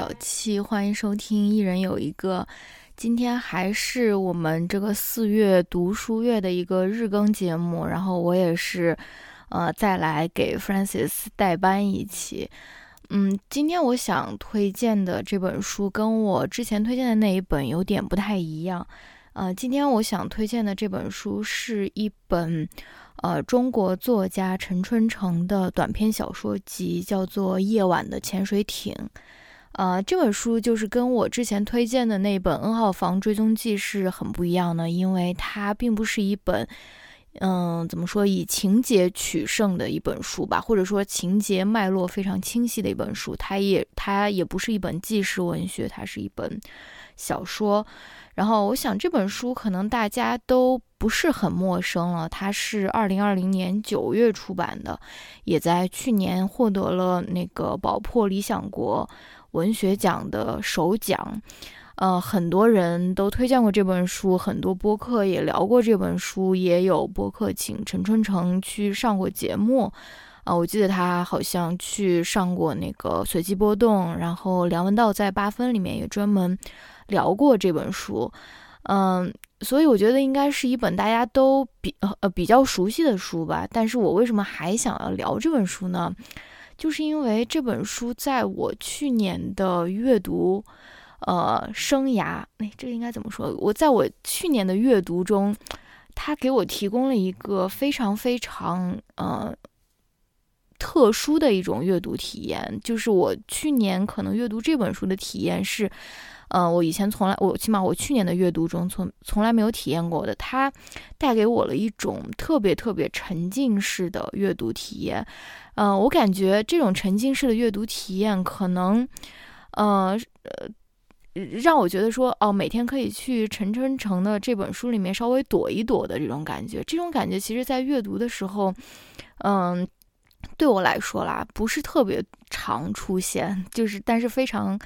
小七，欢迎收听一人有一个。今天还是我们这个四月读书月的一个日更节目，然后我也是，呃，再来给 Francis 代班一期。嗯，今天我想推荐的这本书跟我之前推荐的那一本有点不太一样。呃，今天我想推荐的这本书是一本。呃，中国作家陈春成的短篇小说集叫做《夜晚的潜水艇》。呃，这本书就是跟我之前推荐的那本《N 号房追踪记》是很不一样的，因为它并不是一本，嗯，怎么说以情节取胜的一本书吧，或者说情节脉络非常清晰的一本书。它也它也不是一本纪实文学，它是一本小说。然后我想这本书可能大家都不是很陌生了，它是二零二零年九月出版的，也在去年获得了那个宝珀理想国文学奖的首奖。呃，很多人都推荐过这本书，很多播客也聊过这本书，也有播客请陈春成去上过节目。啊，我记得他好像去上过那个随机波动，然后梁文道在八分里面也专门。聊过这本书，嗯，所以我觉得应该是一本大家都比呃比较熟悉的书吧。但是我为什么还想要聊这本书呢？就是因为这本书在我去年的阅读呃生涯，哎，这个应该怎么说？我在我去年的阅读中，它给我提供了一个非常非常呃特殊的一种阅读体验。就是我去年可能阅读这本书的体验是。嗯，我以前从来，我起码我去年的阅读中从从来没有体验过的，它带给我了一种特别特别沉浸式的阅读体验。嗯，我感觉这种沉浸式的阅读体验可能，呃呃，让我觉得说，哦，每天可以去陈春成的这本书里面稍微躲一躲的这种感觉。这种感觉其实，在阅读的时候，嗯，对我来说啦，不是特别常出现，就是但是非常。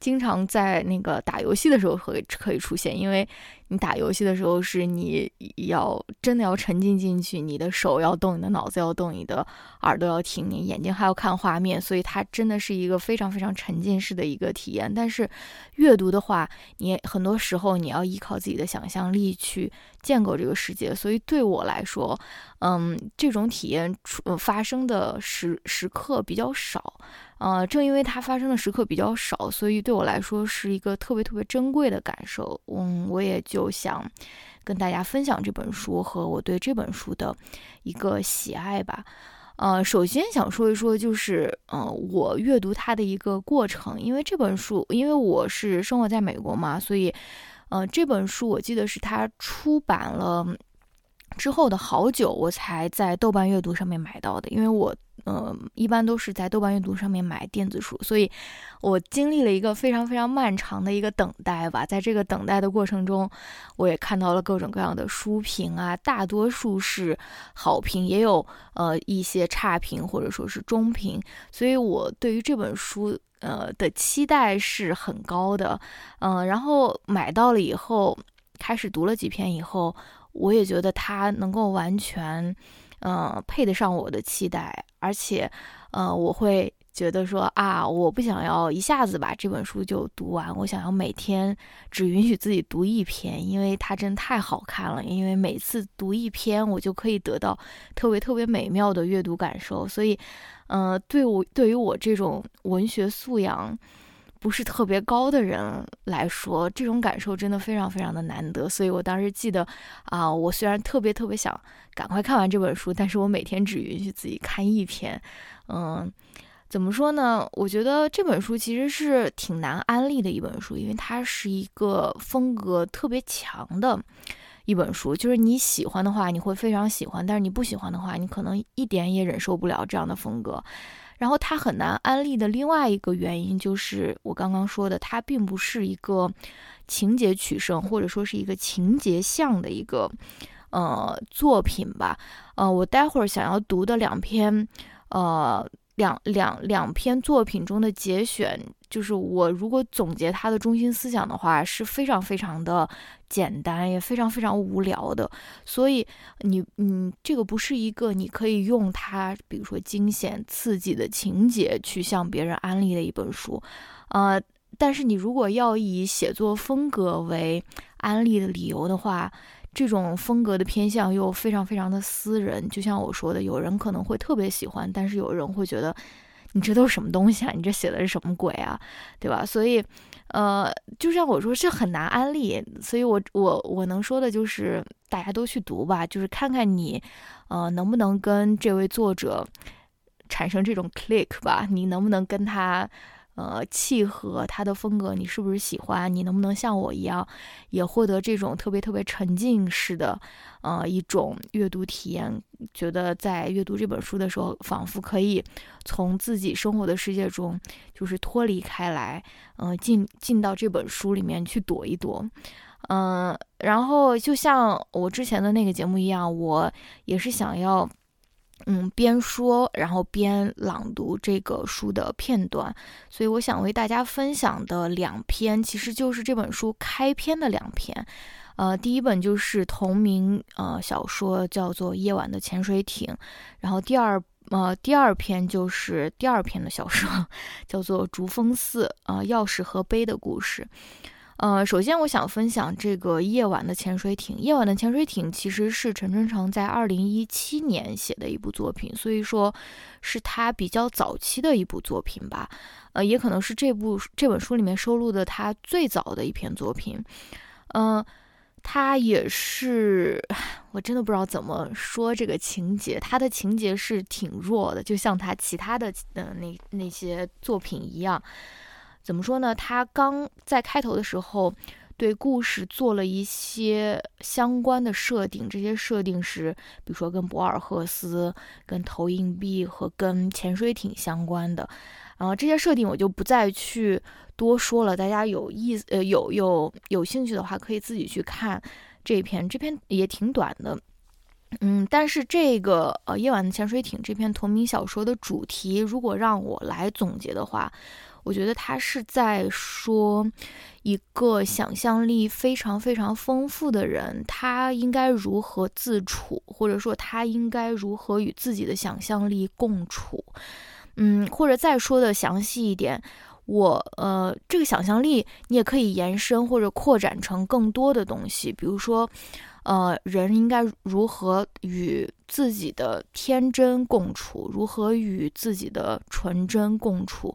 经常在那个打游戏的时候会可以出现，因为你打游戏的时候是你要真的要沉浸进去，你的手要动，你的脑子要动，你的耳朵要听，你眼睛还要看画面，所以它真的是一个非常非常沉浸式的一个体验。但是阅读的话，你很多时候你要依靠自己的想象力去建构这个世界，所以对我来说，嗯，这种体验出发生的时时刻比较少。呃，正因为它发生的时刻比较少，所以对我来说是一个特别特别珍贵的感受。嗯，我也就想跟大家分享这本书和我对这本书的一个喜爱吧。呃，首先想说一说，就是呃，我阅读它的一个过程。因为这本书，因为我是生活在美国嘛，所以呃，这本书我记得是它出版了之后的好久，我才在豆瓣阅读上面买到的。因为我。嗯，一般都是在豆瓣阅读上面买电子书，所以我经历了一个非常非常漫长的一个等待吧。在这个等待的过程中，我也看到了各种各样的书评啊，大多数是好评，也有呃一些差评或者说是中评。所以我对于这本书呃的期待是很高的。嗯，然后买到了以后，开始读了几篇以后，我也觉得它能够完全。嗯，配得上我的期待，而且，呃，我会觉得说啊，我不想要一下子把这本书就读完，我想要每天只允许自己读一篇，因为它真太好看了。因为每次读一篇，我就可以得到特别特别美妙的阅读感受。所以，嗯，对我对于我这种文学素养。不是特别高的人来说，这种感受真的非常非常的难得。所以我当时记得，啊，我虽然特别特别想赶快看完这本书，但是我每天只允许自己看一篇。嗯，怎么说呢？我觉得这本书其实是挺难安利的一本书，因为它是一个风格特别强的一本书。就是你喜欢的话，你会非常喜欢；但是你不喜欢的话，你可能一点也忍受不了这样的风格。然后它很难安利的另外一个原因就是我刚刚说的，它并不是一个情节取胜或者说是一个情节向的一个呃作品吧。呃，我待会儿想要读的两篇呃两两两篇作品中的节选，就是我如果总结他的中心思想的话，是非常非常的简单，也非常非常无聊的。所以你，嗯，这个不是一个你可以用它，比如说惊险刺激的情节去向别人安利的一本书，呃，但是你如果要以写作风格为安利的理由的话，这种风格的偏向又非常非常的私人。就像我说的，有人可能会特别喜欢，但是有人会觉得。你这都是什么东西啊？你这写的是什么鬼啊？对吧？所以，呃，就像我说，这很难安利。所以我我我能说的就是，大家都去读吧，就是看看你，呃，能不能跟这位作者产生这种 click 吧？你能不能跟他？呃，契合他的风格，你是不是喜欢？你能不能像我一样，也获得这种特别特别沉浸式的，呃，一种阅读体验？觉得在阅读这本书的时候，仿佛可以从自己生活的世界中，就是脱离开来，嗯，进进到这本书里面去躲一躲，嗯，然后就像我之前的那个节目一样，我也是想要。嗯，边说然后边朗读这个书的片段，所以我想为大家分享的两篇，其实就是这本书开篇的两篇。呃，第一本就是同名呃小说，叫做《夜晚的潜水艇》，然后第二呃第二篇就是第二篇的小说，叫做《竹峰寺》啊，钥匙和杯的故事。呃，首先我想分享这个《夜晚的潜水艇》。《夜晚的潜水艇》其实是陈春成在二零一七年写的一部作品，所以说是他比较早期的一部作品吧。呃，也可能是这部这本书里面收录的他最早的一篇作品。嗯，他也是，我真的不知道怎么说这个情节。他的情节是挺弱的，就像他其他的呃那那些作品一样。怎么说呢？他刚在开头的时候，对故事做了一些相关的设定。这些设定是，比如说跟博尔赫斯、跟投硬币和跟潜水艇相关的。然后这些设定我就不再去多说了。大家有意思呃有有有兴趣的话，可以自己去看这篇。这篇也挺短的。嗯，但是这个呃《夜晚的潜水艇》这篇同名小说的主题，如果让我来总结的话。我觉得他是在说一个想象力非常非常丰富的人，他应该如何自处，或者说他应该如何与自己的想象力共处。嗯，或者再说的详细一点，我呃，这个想象力你也可以延伸或者扩展成更多的东西，比如说，呃，人应该如何与自己的天真共处，如何与自己的纯真共处。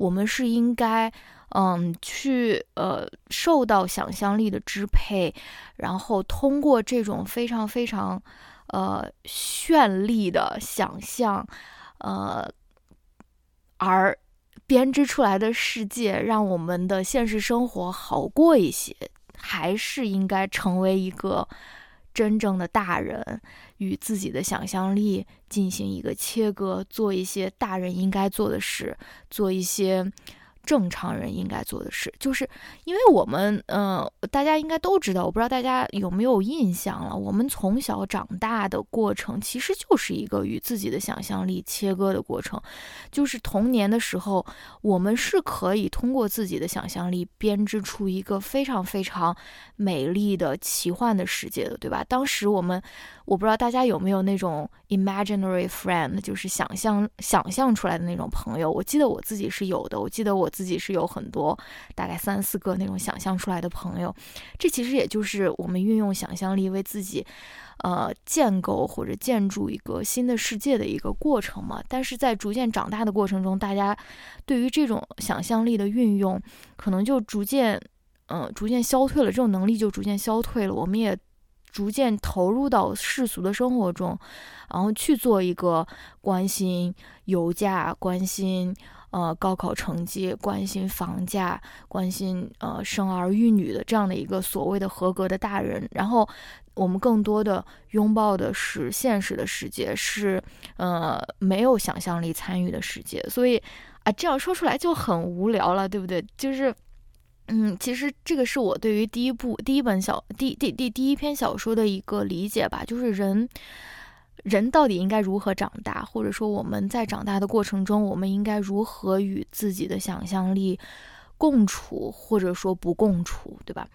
我们是应该，嗯，去呃受到想象力的支配，然后通过这种非常非常，呃绚丽的想象，呃，而编织出来的世界，让我们的现实生活好过一些，还是应该成为一个真正的大人。与自己的想象力进行一个切割，做一些大人应该做的事，做一些。正常人应该做的事，就是因为我们，呃，大家应该都知道，我不知道大家有没有印象了。我们从小长大的过程，其实就是一个与自己的想象力切割的过程。就是童年的时候，我们是可以通过自己的想象力编织出一个非常非常美丽的奇幻的世界的，对吧？当时我们，我不知道大家有没有那种 imaginary friend，就是想象想象出来的那种朋友。我记得我自己是有的，我记得我。自己是有很多，大概三四个那种想象出来的朋友，这其实也就是我们运用想象力为自己，呃，建构或者建筑一个新的世界的一个过程嘛。但是在逐渐长大的过程中，大家对于这种想象力的运用，可能就逐渐，嗯，逐渐消退了，这种能力就逐渐消退了。我们也逐渐投入到世俗的生活中，然后去做一个关心油价，关心。呃，高考成绩，关心房价，关心呃生儿育女的这样的一个所谓的合格的大人，然后我们更多的拥抱的是现实的世界，是呃没有想象力参与的世界，所以啊这样说出来就很无聊了，对不对？就是嗯，其实这个是我对于第一部第一本小第第第第一篇小说的一个理解吧，就是人。人到底应该如何长大，或者说我们在长大的过程中，我们应该如何与自己的想象力共处，或者说不共处，对吧？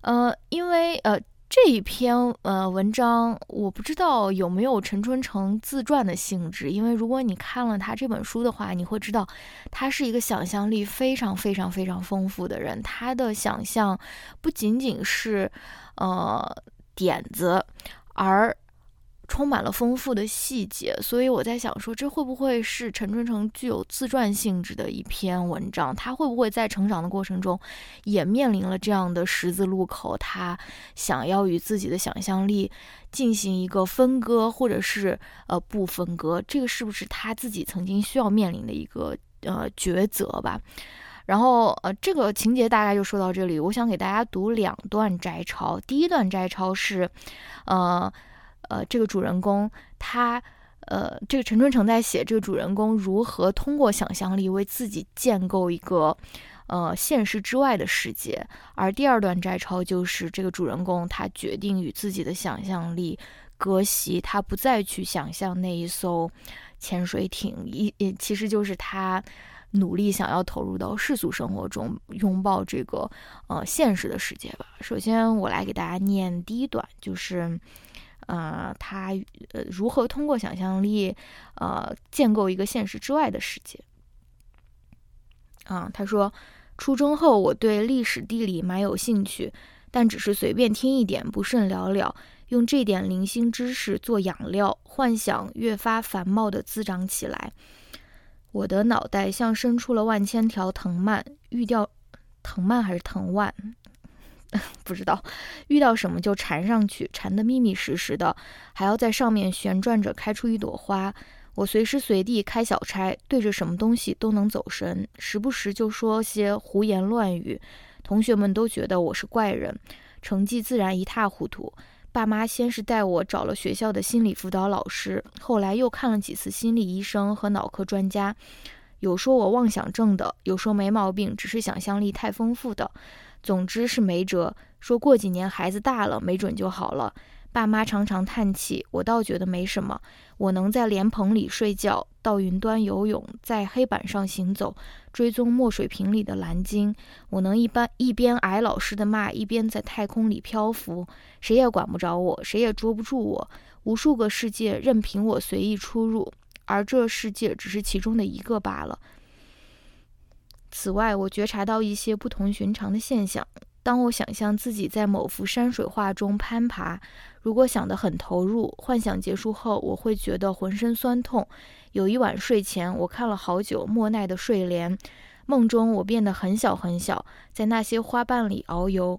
呃，因为呃这一篇呃文章，我不知道有没有陈春成自传的性质，因为如果你看了他这本书的话，你会知道他是一个想象力非常非常非常丰富的人，他的想象不仅仅是呃点子，而充满了丰富的细节，所以我在想说，这会不会是陈春成具有自传性质的一篇文章？他会不会在成长的过程中，也面临了这样的十字路口？他想要与自己的想象力进行一个分割，或者是呃不分割？这个是不是他自己曾经需要面临的一个呃抉择吧？然后呃，这个情节大概就说到这里。我想给大家读两段摘抄。第一段摘抄是，呃。呃，这个主人公他，呃，这个陈春成在写这个主人公如何通过想象力为自己建构一个，呃，现实之外的世界。而第二段摘抄就是这个主人公他决定与自己的想象力割席，他不再去想象那一艘潜水艇，一其实就是他努力想要投入到世俗生活中，拥抱这个呃现实的世界吧。首先，我来给大家念第一段，就是。呃，他呃如何通过想象力，呃建构一个现实之外的世界？啊，他说，初中后我对历史地理蛮有兴趣，但只是随便听一点，不甚了了。用这点零星知识做养料，幻想越发繁茂的滋长起来。我的脑袋像伸出了万千条藤蔓，欲掉藤蔓还是藤蔓？不知道遇到什么就缠上去，缠得密密实实的，还要在上面旋转着开出一朵花。我随时随地开小差，对着什么东西都能走神，时不时就说些胡言乱语。同学们都觉得我是怪人，成绩自然一塌糊涂。爸妈先是带我找了学校的心理辅导老师，后来又看了几次心理医生和脑科专家，有说我妄想症的，有说没毛病，只是想象力太丰富的。总之是没辙，说过几年孩子大了，没准就好了。爸妈常常叹气，我倒觉得没什么。我能在莲蓬里睡觉，到云端游泳，在黑板上行走，追踪墨水瓶里的蓝鲸。我能一般一边挨老师的骂，一边在太空里漂浮，谁也管不着我，谁也捉不住我。无数个世界任凭我随意出入，而这世界只是其中的一个罢了。此外，我觉察到一些不同寻常的现象。当我想象自己在某幅山水画中攀爬，如果想得很投入，幻想结束后，我会觉得浑身酸痛。有一晚睡前，我看了好久莫奈的睡莲，梦中我变得很小很小，在那些花瓣里遨游。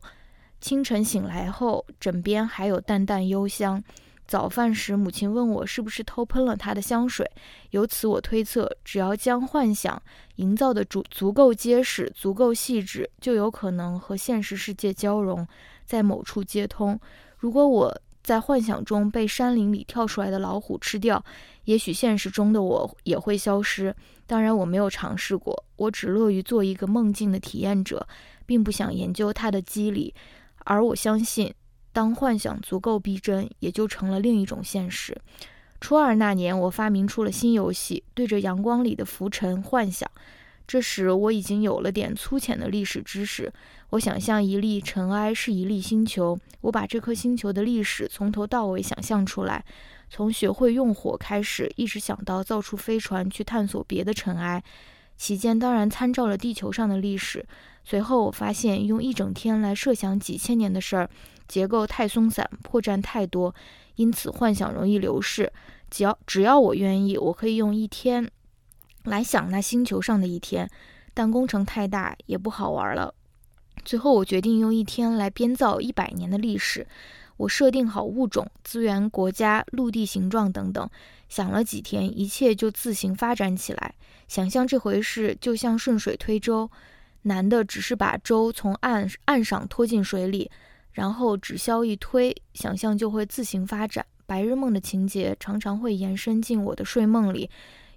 清晨醒来后，枕边还有淡淡幽香。早饭时，母亲问我是不是偷喷了她的香水。由此我推测，只要将幻想营造的足足够结实、足够细致，就有可能和现实世界交融，在某处接通。如果我在幻想中被山林里跳出来的老虎吃掉，也许现实中的我也会消失。当然，我没有尝试过，我只乐于做一个梦境的体验者，并不想研究它的机理。而我相信。当幻想足够逼真，也就成了另一种现实。初二那年，我发明出了新游戏，对着阳光里的浮尘幻想。这时，我已经有了点粗浅的历史知识。我想象一粒尘埃是一粒星球，我把这颗星球的历史从头到尾想象出来，从学会用火开始，一直想到造出飞船去探索别的尘埃。期间当然参照了地球上的历史。随后我发现，用一整天来设想几千年的事儿。结构太松散，破绽太多，因此幻想容易流逝。只要只要我愿意，我可以用一天来想那星球上的一天，但工程太大，也不好玩了。最后我决定用一天来编造一百年的历史。我设定好物种、资源、国家、陆地形状等等，想了几天，一切就自行发展起来。想象这回事就像顺水推舟，难的只是把舟从岸岸上拖进水里。然后指销一推，想象就会自行发展。白日梦的情节常常会延伸进我的睡梦里，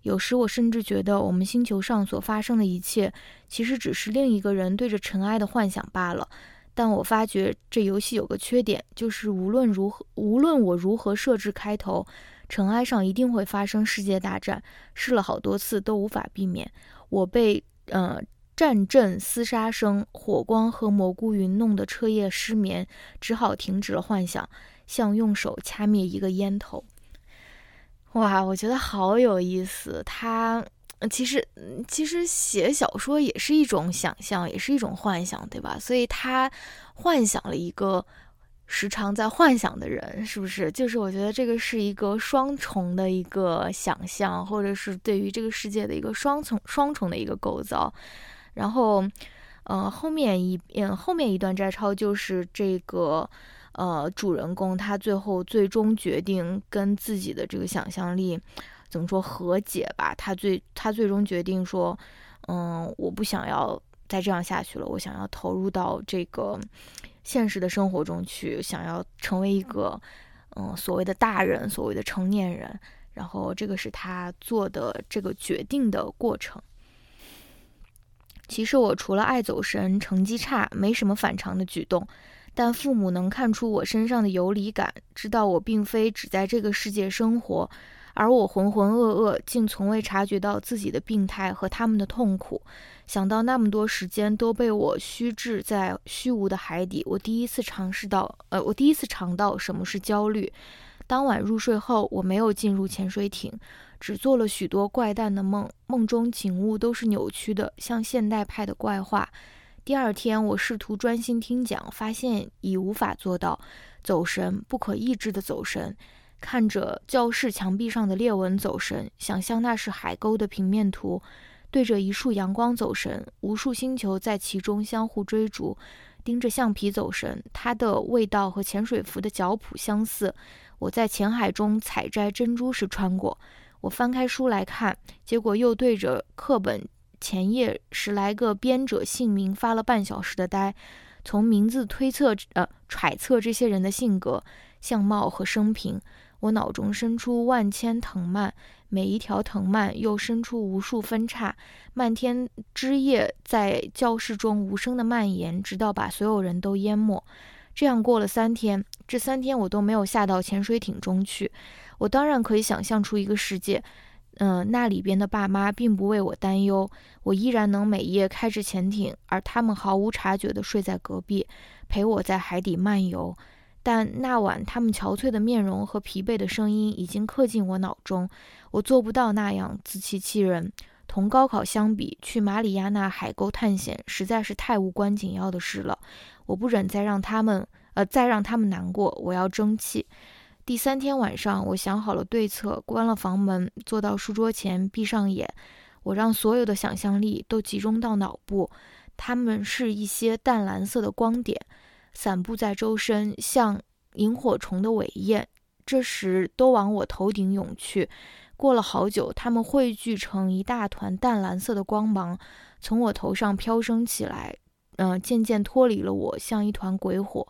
有时我甚至觉得我们星球上所发生的一切，其实只是另一个人对着尘埃的幻想罢了。但我发觉这游戏有个缺点，就是无论如何，无论我如何设置开头，尘埃上一定会发生世界大战，试了好多次都无法避免。我被呃战阵厮杀声、火光和蘑菇云弄得彻夜失眠，只好停止了幻想，像用手掐灭一个烟头。哇，我觉得好有意思。他其实其实写小说也是一种想象，也是一种幻想，对吧？所以他幻想了一个。时常在幻想的人，是不是？就是我觉得这个是一个双重的一个想象，或者是对于这个世界的一个双重双重的一个构造。然后，呃，后面一嗯后面一段摘抄就是这个呃主人公他最后最终决定跟自己的这个想象力怎么说和解吧。他最他最终决定说，嗯，我不想要再这样下去了，我想要投入到这个。现实的生活中去，想要成为一个，嗯，所谓的大人，所谓的成年人，然后这个是他做的这个决定的过程。其实我除了爱走神、成绩差，没什么反常的举动，但父母能看出我身上的游离感，知道我并非只在这个世界生活，而我浑浑噩噩，竟从未察觉到自己的病态和他们的痛苦。想到那么多时间都被我虚掷在虚无的海底，我第一次尝试到，呃，我第一次尝到什么是焦虑。当晚入睡后，我没有进入潜水艇，只做了许多怪诞的梦，梦中景物都是扭曲的，像现代派的怪画。第二天，我试图专心听讲，发现已无法做到走神，不可抑制的走神。看着教室墙壁上的裂纹走神，想象那是海沟的平面图。对着一束阳光走神，无数星球在其中相互追逐；盯着橡皮走神，它的味道和潜水服的脚蹼相似。我在浅海中采摘珍珠时穿过。我翻开书来看，结果又对着课本前页十来个编者姓名发了半小时的呆。从名字推测，呃，揣测这些人的性格、相貌和生平。我脑中生出万千藤蔓。每一条藤蔓又生出无数分叉，漫天枝叶在教室中无声的蔓延，直到把所有人都淹没。这样过了三天，这三天我都没有下到潜水艇中去。我当然可以想象出一个世界，嗯，那里边的爸妈并不为我担忧，我依然能每夜开着潜艇，而他们毫无察觉地睡在隔壁，陪我在海底漫游。但那晚他们憔悴的面容和疲惫的声音已经刻进我脑中。我做不到那样自欺欺人。同高考相比，去马里亚纳海沟探险实在是太无关紧要的事了。我不忍再让他们，再让他们难过。我要争气。第三天晚上，我想好了对策，关了房门，坐到书桌前，闭上眼。我让所有的想象力都集中到脑部，它们是一些淡蓝色的光点，散布在周身，像萤火虫的尾焰。这时都往我头顶涌去。过了好久，它们汇聚成一大团淡蓝色的光芒，从我头上飘升起来，嗯，渐渐脱离了我，像一团鬼火，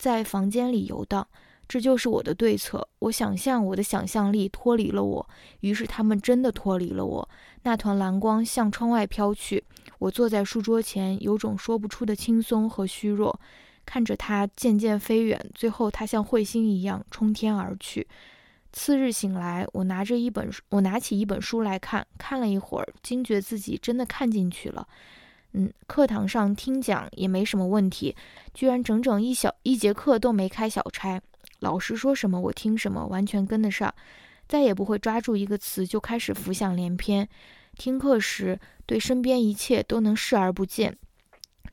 在房间里游荡。这就是我的对策。我想象我的想象力脱离了我，于是他们真的脱离了我。那团蓝光向窗外飘去。我坐在书桌前，有种说不出的轻松和虚弱，看着它渐渐飞远，最后它像彗星一样冲天而去。次日醒来，我拿着一本，我拿起一本书来看，看了一会儿，惊觉自己真的看进去了。嗯，课堂上听讲也没什么问题，居然整整一小一节课都没开小差，老师说什么我听什么，完全跟得上，再也不会抓住一个词就开始浮想联翩。听课时，对身边一切都能视而不见，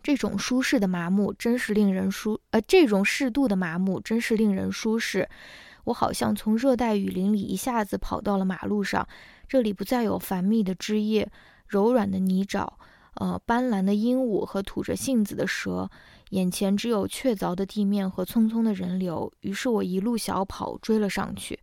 这种舒适的麻木真是令人舒，呃，这种适度的麻木真是令人舒适。我好像从热带雨林里一下子跑到了马路上，这里不再有繁密的枝叶、柔软的泥沼、呃斑斓的鹦鹉和吐着信子的蛇，眼前只有确凿的地面和匆匆的人流。于是我一路小跑追了上去。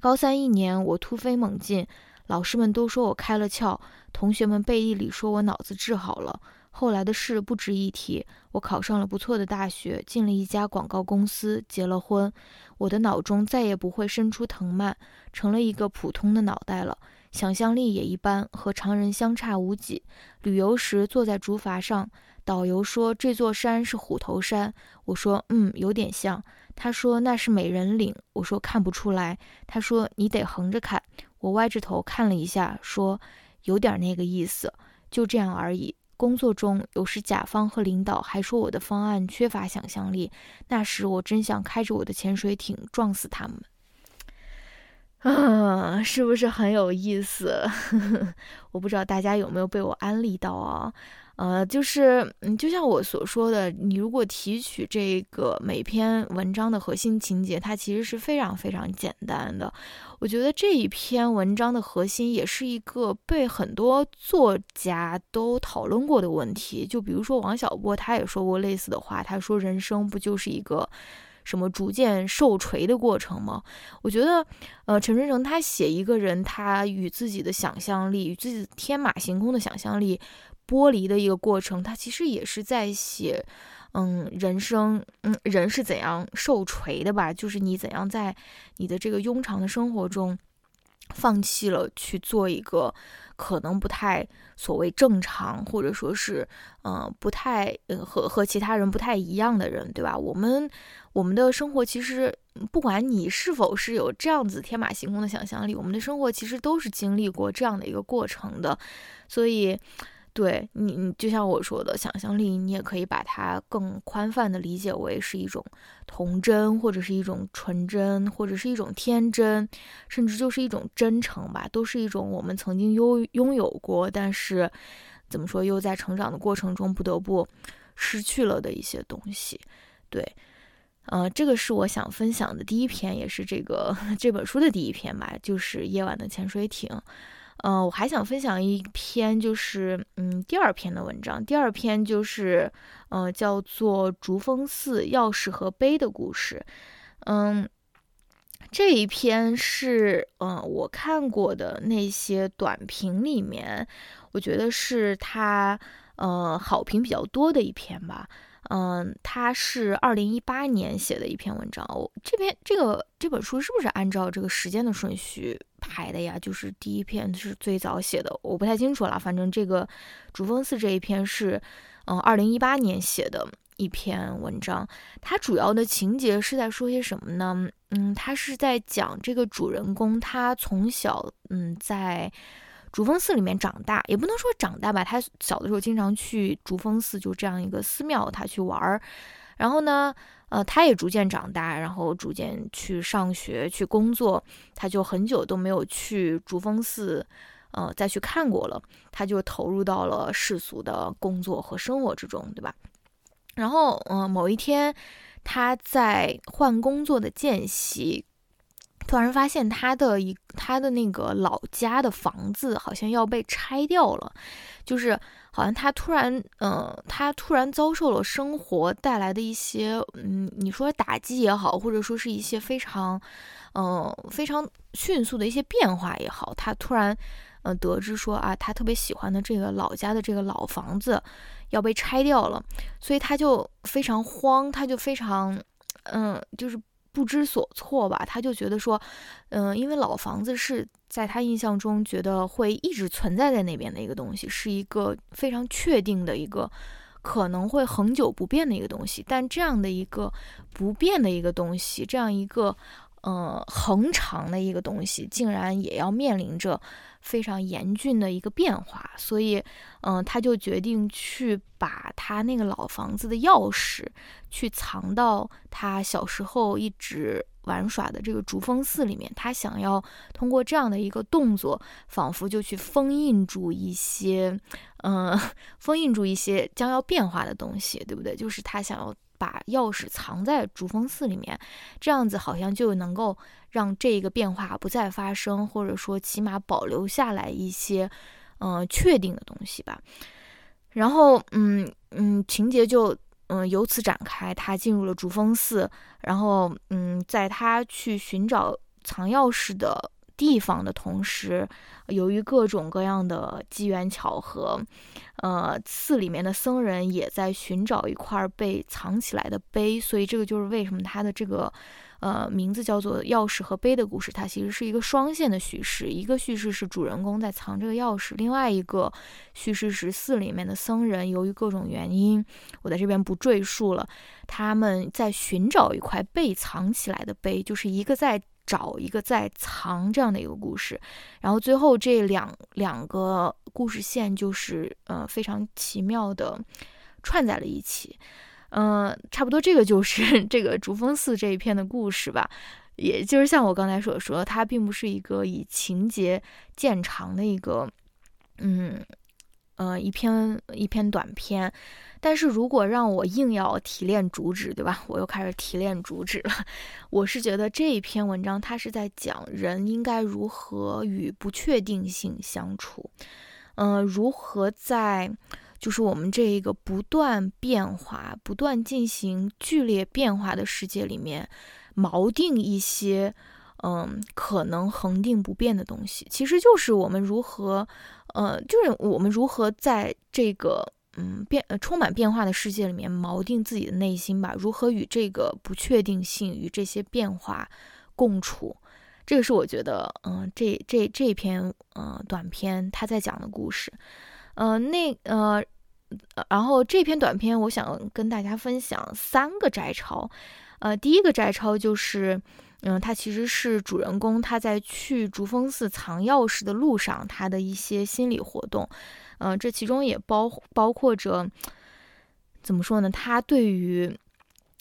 高三一年，我突飞猛进，老师们都说我开了窍，同学们背地里说我脑子治好了。后来的事不值一提，我考上了不错的大学，进了一家广告公司，结了婚。我的脑中再也不会生出藤蔓，成了一个普通的脑袋了。想象力也一般，和常人相差无几。旅游时坐在竹筏上，导游说这座山是虎头山，我说嗯，有点像。他说那是美人岭，我说看不出来。他说你得横着看，我歪着头看了一下，说有点那个意思，就这样而已。工作中有时甲方和领导还说我的方案缺乏想象力，那时我真想开着我的潜水艇撞死他们。啊，是不是很有意思？我不知道大家有没有被我安利到啊？呃，就是，嗯，就像我所说的，你如果提取这个每篇文章的核心情节，它其实是非常非常简单的。我觉得这一篇文章的核心也是一个被很多作家都讨论过的问题。就比如说王小波，他也说过类似的话，他说：“人生不就是一个什么逐渐受锤的过程吗？”我觉得，呃，陈春成他写一个人，他与自己的想象力，与自己天马行空的想象力。剥离的一个过程，他其实也是在写，嗯，人生，嗯，人是怎样受锤的吧？就是你怎样在你的这个庸常的生活中，放弃了去做一个可能不太所谓正常，或者说是，嗯，不太，呃，和和其他人不太一样的人，对吧？我们我们的生活其实，不管你是否是有这样子天马行空的想象力，我们的生活其实都是经历过这样的一个过程的，所以。对你，你就像我说的，想象力，你也可以把它更宽泛的理解为是一种童真，或者是一种纯真，或者是一种天真，甚至就是一种真诚吧，都是一种我们曾经拥拥有过，但是怎么说，又在成长的过程中不得不失去了的一些东西。对，呃，这个是我想分享的第一篇，也是这个 这本书的第一篇吧，就是《夜晚的潜水艇》。嗯，我还想分享一篇，就是嗯第二篇的文章。第二篇就是，呃，叫做《竹峰寺钥匙和碑的故事》。嗯，这一篇是嗯我看过的那些短评里面，我觉得是他呃好评比较多的一篇吧。嗯，他是二零一八年写的一篇文章。我这篇这个这本书是不是按照这个时间的顺序排的呀？就是第一篇是最早写的，我不太清楚了。反正这个主峰寺这一篇是，嗯，二零一八年写的一篇文章。它主要的情节是在说些什么呢？嗯，他是在讲这个主人公他从小嗯在。竹峰寺里面长大，也不能说长大吧。他小的时候经常去竹峰寺，就这样一个寺庙，他去玩儿。然后呢，呃，他也逐渐长大，然后逐渐去上学、去工作。他就很久都没有去竹峰寺，呃，再去看过了。他就投入到了世俗的工作和生活之中，对吧？然后，嗯，某一天，他在换工作的间隙。突然发现他的一他的那个老家的房子好像要被拆掉了，就是好像他突然，嗯，他突然遭受了生活带来的一些，嗯，你说打击也好，或者说是一些非常，嗯，非常迅速的一些变化也好，他突然，嗯，得知说啊，他特别喜欢的这个老家的这个老房子要被拆掉了，所以他就非常慌，他就非常，嗯，就是。不知所措吧，他就觉得说，嗯，因为老房子是在他印象中觉得会一直存在在那边的一个东西，是一个非常确定的一个可能会恒久不变的一个东西。但这样的一个不变的一个东西，这样一个呃恒长的一个东西，竟然也要面临着。非常严峻的一个变化，所以，嗯，他就决定去把他那个老房子的钥匙去藏到他小时候一直玩耍的这个竹峰寺里面。他想要通过这样的一个动作，仿佛就去封印住一些，嗯，封印住一些将要变化的东西，对不对？就是他想要。把钥匙藏在竹峰寺里面，这样子好像就能够让这个变化不再发生，或者说起码保留下来一些，嗯，确定的东西吧。然后，嗯嗯，情节就嗯由此展开，他进入了竹峰寺，然后，嗯，在他去寻找藏钥匙的。地方的同时，由于各种各样的机缘巧合，呃，寺里面的僧人也在寻找一块被藏起来的碑，所以这个就是为什么他的这个呃，名字叫做《钥匙和碑的故事》，它其实是一个双线的叙事。一个叙事是主人公在藏这个钥匙，另外一个叙事是寺里面的僧人由于各种原因，我在这边不赘述了，他们在寻找一块被藏起来的碑，就是一个在找，一个在藏这样的一个故事。然后最后这两两个故事线就是呃非常奇妙的串在了一起。嗯，差不多这个就是 这个竹峰寺这一篇的故事吧。也就是像我刚才所说，它并不是一个以情节见长的一个，嗯，呃，一篇一篇短篇。但是如果让我硬要提炼主旨，对吧？我又开始提炼主旨了。我是觉得这一篇文章它是在讲人应该如何与不确定性相处，嗯，如何在。就是我们这一个不断变化、不断进行剧烈变化的世界里面，锚定一些，嗯，可能恒定不变的东西，其实就是我们如何，呃，就是我们如何在这个，嗯，变充满变化的世界里面锚定自己的内心吧？如何与这个不确定性与这些变化共处？这个是我觉得，嗯，这这这篇，嗯，短片他在讲的故事，呃，那，呃。然后这篇短片，我想跟大家分享三个摘抄。呃，第一个摘抄就是，嗯，它其实是主人公他在去竹峰寺藏钥匙的路上，他的一些心理活动。嗯，这其中也包包括着，怎么说呢？他对于，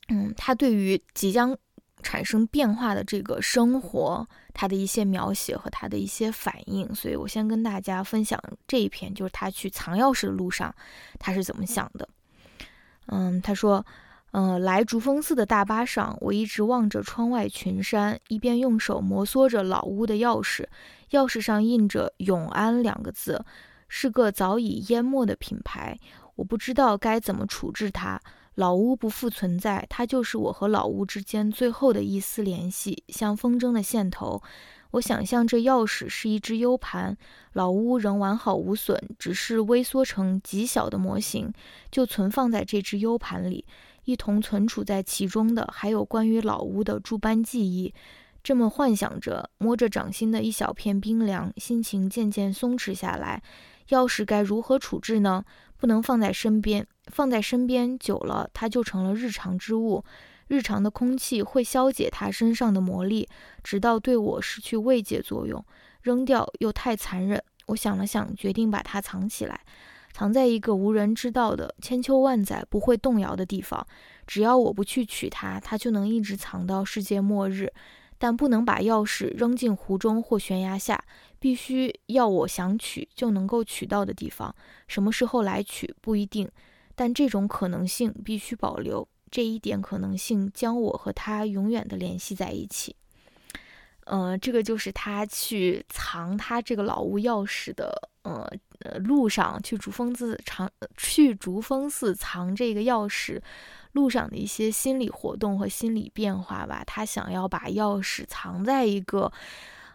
嗯，他对于即将。产生变化的这个生活，他的一些描写和他的一些反应，所以我先跟大家分享这一篇，就是他去藏钥匙的路上，他是怎么想的。嗯，他说，嗯，来竹峰寺的大巴上，我一直望着窗外群山，一边用手摩挲着老屋的钥匙，钥匙上印着“永安”两个字，是个早已淹没的品牌，我不知道该怎么处置它。老屋不复存在，它就是我和老屋之间最后的一丝联系，像风筝的线头。我想象这钥匙是一只 U 盘，老屋仍完好无损，只是微缩成极小的模型，就存放在这只 U 盘里。一同存储在其中的，还有关于老屋的诸般记忆。这么幻想着，摸着掌心的一小片冰凉，心情渐渐松弛下来。钥匙该如何处置呢？不能放在身边，放在身边久了，它就成了日常之物。日常的空气会消解它身上的魔力，直到对我失去慰藉作用。扔掉又太残忍。我想了想，决定把它藏起来，藏在一个无人知道的、千秋万载不会动摇的地方。只要我不去取它，它就能一直藏到世界末日。但不能把钥匙扔进湖中或悬崖下。必须要我想取就能够取到的地方，什么时候来取不一定，但这种可能性必须保留。这一点可能性将我和他永远的联系在一起。呃，这个就是他去藏他这个老屋钥匙的，呃呃，路上去竹峰寺藏，去竹峰寺藏这个钥匙路上的一些心理活动和心理变化吧。他想要把钥匙藏在一个，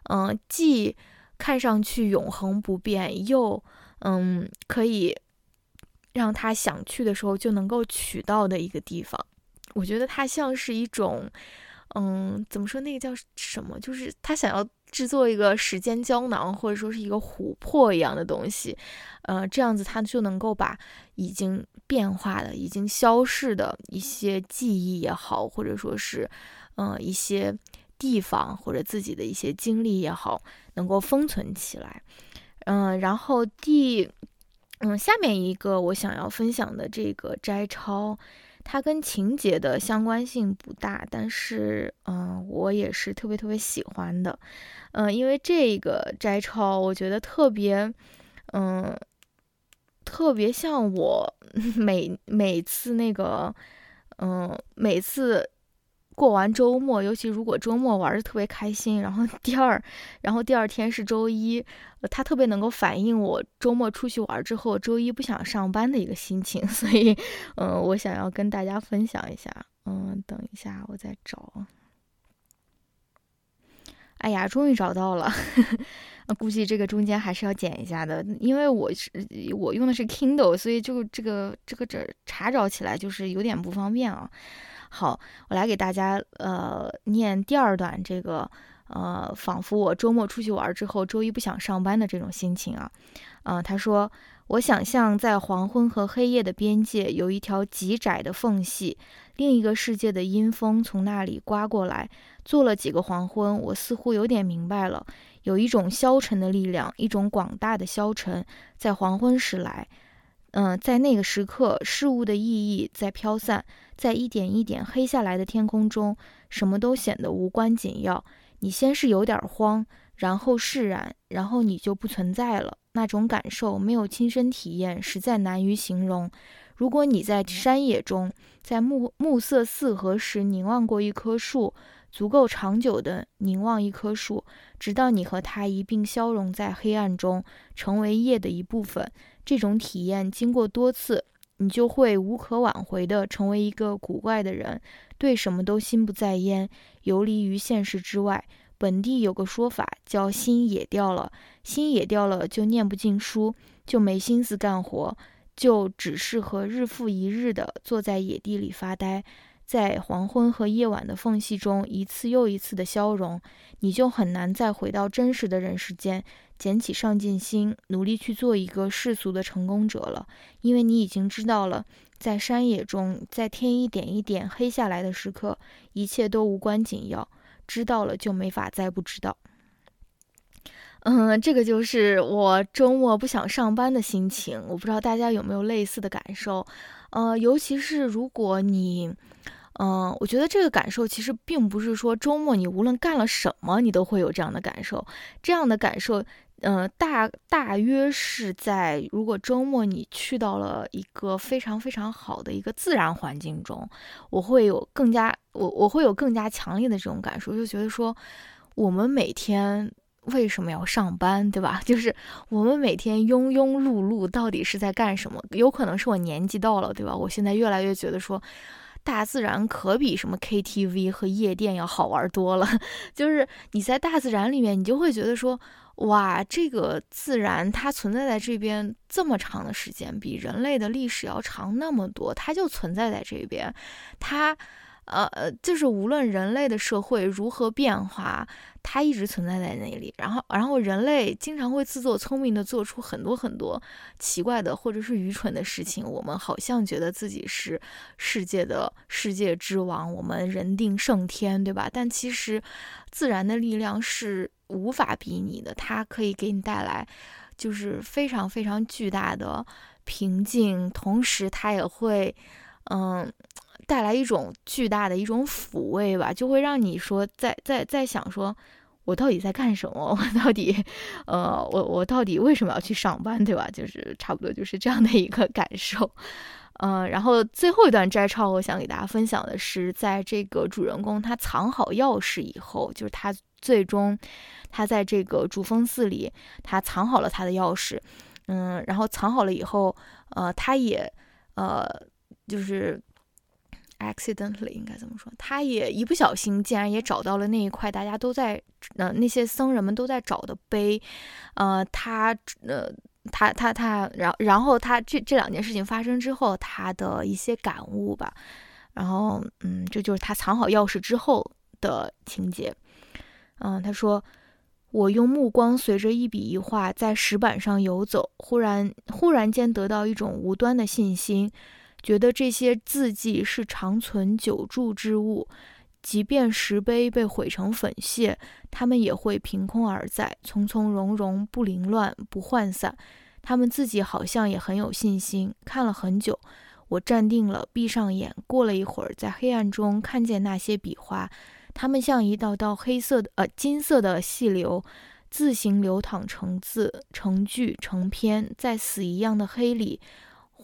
嗯，既看上去永恒不变，又嗯可以让他想去的时候就能够取到的一个地方，我觉得它像是一种，嗯，怎么说那个叫什么？就是他想要制作一个时间胶囊，或者说是一个琥珀一样的东西，呃，这样子他就能够把已经变化的、已经消逝的一些记忆也好，或者说是嗯一些。地方或者自己的一些经历也好，能够封存起来。嗯，然后第，嗯，下面一个我想要分享的这个摘抄，它跟情节的相关性不大，但是，嗯，我也是特别特别喜欢的。嗯，因为这个摘抄，我觉得特别，嗯，特别像我 每每次那个，嗯，每次。过完周末，尤其如果周末玩的特别开心，然后 第二，然后第二天是周一，它特别能够反映我周末出去玩之后，周一不想上班的一个心情。所以，嗯，我想要跟大家分享一下。嗯，等一下，我再找。哎呀，终于找到了。估计这个中间还是要剪一下的，因为我是我用的是 Kindle，所以就这个这个这查找起来就是有点不方便啊。好，我来给大家呃念第二段这个呃，仿佛我周末出去玩之后，周一不想上班的这种心情啊。嗯，他说。我想象在黄昏和黑夜的边界有一条极窄的缝隙，另一个世界的阴风从那里刮过来。做了几个黄昏，我似乎有点明白了，有一种消沉的力量，一种广大的消沉，在黄昏时来。嗯，在那个时刻，事物的意义在飘散，在一点一点黑下来的天空中，什么都显得无关紧要。你先是有点慌。然后释然，然后你就不存在了。那种感受没有亲身体验，实在难于形容。如果你在山野中，在暮暮色四合时凝望过一棵树，足够长久的凝望一棵树，直到你和它一并消融在黑暗中，成为夜的一部分，这种体验经过多次，你就会无可挽回地成为一个古怪的人，对什么都心不在焉，游离于现实之外。本地有个说法叫“心野掉了”，心野掉了就念不进书，就没心思干活，就只适合日复一日的坐在野地里发呆，在黄昏和夜晚的缝隙中一次又一次的消融，你就很难再回到真实的人世间，捡起上进心，努力去做一个世俗的成功者了，因为你已经知道了，在山野中，在天一点一点黑下来的时刻，一切都无关紧要。知道了就没法再不知道。嗯，这个就是我周末不想上班的心情。我不知道大家有没有类似的感受。呃，尤其是如果你，嗯，我觉得这个感受其实并不是说周末你无论干了什么，你都会有这样的感受。这样的感受。嗯，大大约是在如果周末你去到了一个非常非常好的一个自然环境中，我会有更加我我会有更加强烈的这种感受，就觉得说我们每天为什么要上班，对吧？就是我们每天庸庸碌碌到底是在干什么？有可能是我年纪到了，对吧？我现在越来越觉得说，大自然可比什么 KTV 和夜店要好玩多了。就是你在大自然里面，你就会觉得说。哇，这个自然它存在在这边这么长的时间，比人类的历史要长那么多，它就存在在这边，它。呃呃，就是无论人类的社会如何变化，它一直存在在那里。然后，然后人类经常会自作聪明的做出很多很多奇怪的或者是愚蠢的事情。我们好像觉得自己是世界的世界之王，我们人定胜天，对吧？但其实，自然的力量是无法比拟的。它可以给你带来，就是非常非常巨大的平静，同时它也会，嗯。带来一种巨大的一种抚慰吧，就会让你说在在在想说，我到底在干什么？我到底，呃，我我到底为什么要去上班，对吧？就是差不多就是这样的一个感受。嗯，然后最后一段摘抄，我想给大家分享的是，在这个主人公他藏好钥匙以后，就是他最终他在这个主峰寺里，他藏好了他的钥匙。嗯，然后藏好了以后，呃，他也呃，就是。Accidentally 应该怎么说？他也一不小心，竟然也找到了那一块大家都在，呃，那些僧人们都在找的碑，呃，他，呃，他他他，然然后他这这两件事情发生之后，他的一些感悟吧，然后，嗯，这就是他藏好钥匙之后的情节，嗯，他说，我用目光随着一笔一画在石板上游走，忽然忽然间得到一种无端的信心。觉得这些字迹是长存久住之物，即便石碑被毁成粉屑，它们也会凭空而在，从从容容，不凌乱，不涣散。他们自己好像也很有信心。看了很久，我站定了，闭上眼。过了一会儿，在黑暗中看见那些笔画，它们像一道道黑色的、呃金色的细流，自行流淌成字、成句、成篇，在死一样的黑里。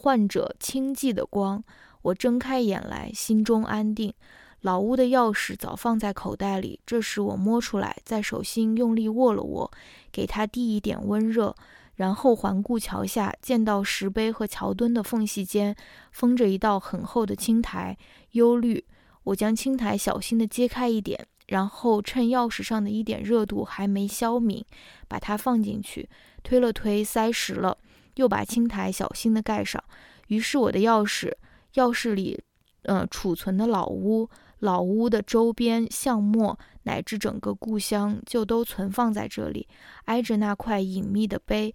患者清寂的光，我睁开眼来，心中安定。老屋的钥匙早放在口袋里，这时我摸出来，在手心用力握了握，给它递一点温热，然后环顾桥下，见到石碑和桥墩的缝隙间封着一道很厚的青苔，幽绿。我将青苔小心地揭开一点，然后趁钥匙上的一点热度还没消泯，把它放进去，推了推，塞实了。又把青苔小心地盖上，于是我的钥匙，钥匙里，呃储存的老屋，老屋的周边巷陌乃至整个故乡，就都存放在这里，挨着那块隐秘的碑。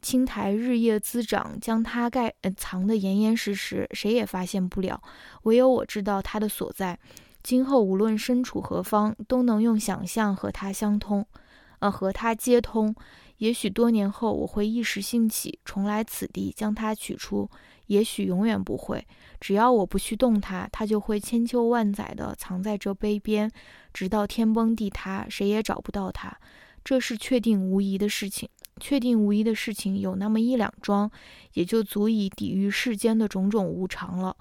青苔日夜滋长，将它盖呃藏得严严实实，谁也发现不了。唯有我知道它的所在。今后无论身处何方，都能用想象和它相通，呃，和它接通。也许多年后，我会一时兴起，重来此地，将它取出；也许永远不会。只要我不去动它，它就会千秋万载地藏在这碑边，直到天崩地塌，谁也找不到它。这是确定无疑的事情。确定无疑的事情有那么一两桩，也就足以抵御世间的种种无常了。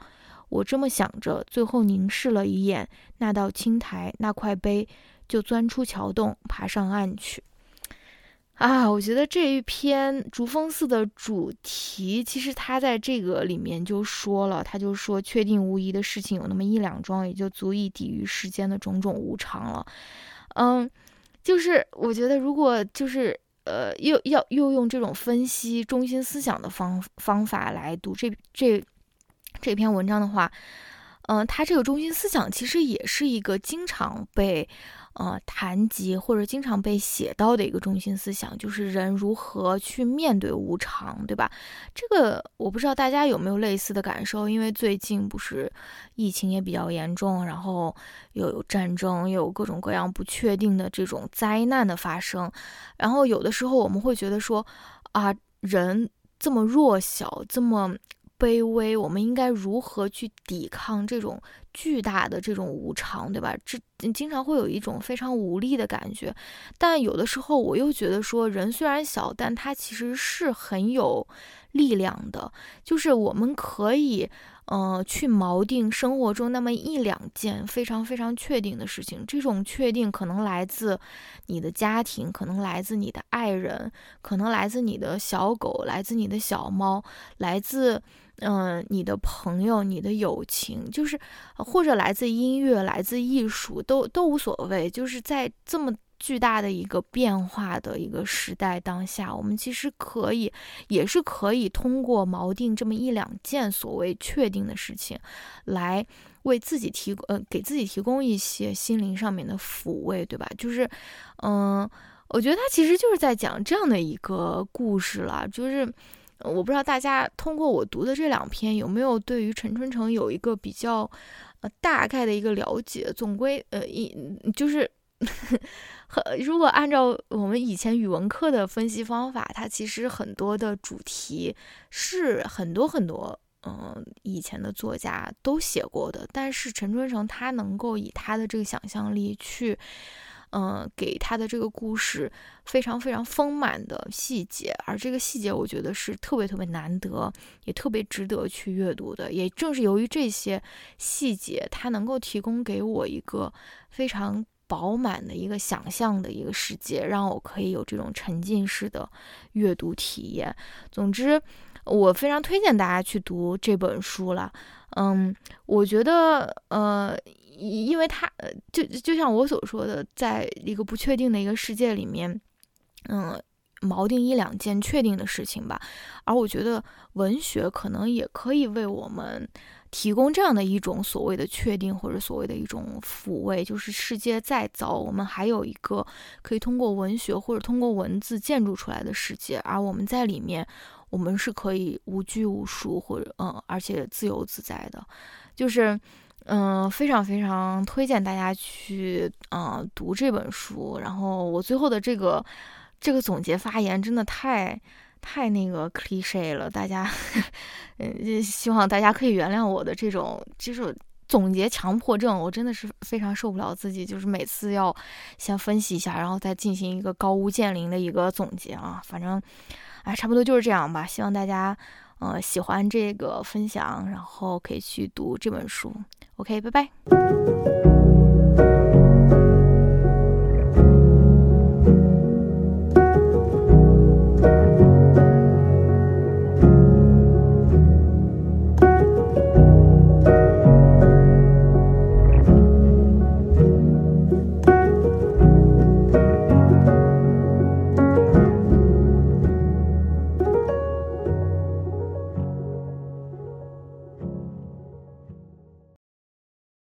我这么想着，最后凝视了一眼那道青苔，那块碑，就钻出桥洞，爬上岸去。啊，我觉得这一篇竹峰寺的主题，其实他在这个里面就说了，他就说，确定无疑的事情有那么一两桩，也就足以抵御世间的种种无常了。嗯，就是我觉得，如果就是。呃，又要又用这种分析中心思想的方方法来读这这这篇文章的话，嗯，它这个中心思想其实也是一个经常被。呃，谈及或者经常被写到的一个中心思想，就是人如何去面对无常，对吧？这个我不知道大家有没有类似的感受，因为最近不是疫情也比较严重，然后又有战争，又有各种各样不确定的这种灾难的发生，然后有的时候我们会觉得说，啊，人这么弱小，这么。卑微，我们应该如何去抵抗这种巨大的这种无常，对吧？这经常会有一种非常无力的感觉。但有的时候，我又觉得说，人虽然小，但他其实是很有力量的。就是我们可以，呃，去锚定生活中那么一两件非常非常确定的事情。这种确定可能来自你的家庭，可能来自你的爱人，可能来自你的小狗，来自你的小猫，来自。嗯，你的朋友，你的友情，就是或者来自音乐，来自艺术，都都无所谓。就是在这么巨大的一个变化的一个时代当下，我们其实可以，也是可以通过锚定这么一两件所谓确定的事情，来为自己提供，呃，给自己提供一些心灵上面的抚慰，对吧？就是，嗯，我觉得他其实就是在讲这样的一个故事了，就是。我不知道大家通过我读的这两篇有没有对于陈春成有一个比较，呃，大概的一个了解。总归，呃，一就是，和如果按照我们以前语文课的分析方法，它其实很多的主题是很多很多，嗯，以前的作家都写过的。但是陈春成他能够以他的这个想象力去。嗯，给他的这个故事非常非常丰满的细节，而这个细节我觉得是特别特别难得，也特别值得去阅读的。也正是由于这些细节，它能够提供给我一个非常饱满的一个想象的一个世界，让我可以有这种沉浸式的阅读体验。总之，我非常推荐大家去读这本书了。嗯，我觉得，呃。因为他，就就像我所说的，在一个不确定的一个世界里面，嗯，锚定一两件确定的事情吧。而我觉得文学可能也可以为我们提供这样的一种所谓的确定，或者所谓的一种抚慰。就是世界再糟，我们还有一个可以通过文学或者通过文字建筑出来的世界，而我们在里面，我们是可以无拘无束，或者嗯，而且自由自在的，就是。嗯，非常非常推荐大家去嗯读这本书。然后我最后的这个这个总结发言真的太太那个 cliche 了，大家嗯希望大家可以原谅我的这种就是总结强迫症。我真的是非常受不了自己，就是每次要先分析一下，然后再进行一个高屋建瓴的一个总结啊。反正哎，差不多就是这样吧。希望大家呃喜欢这个分享，然后可以去读这本书。OK，拜拜。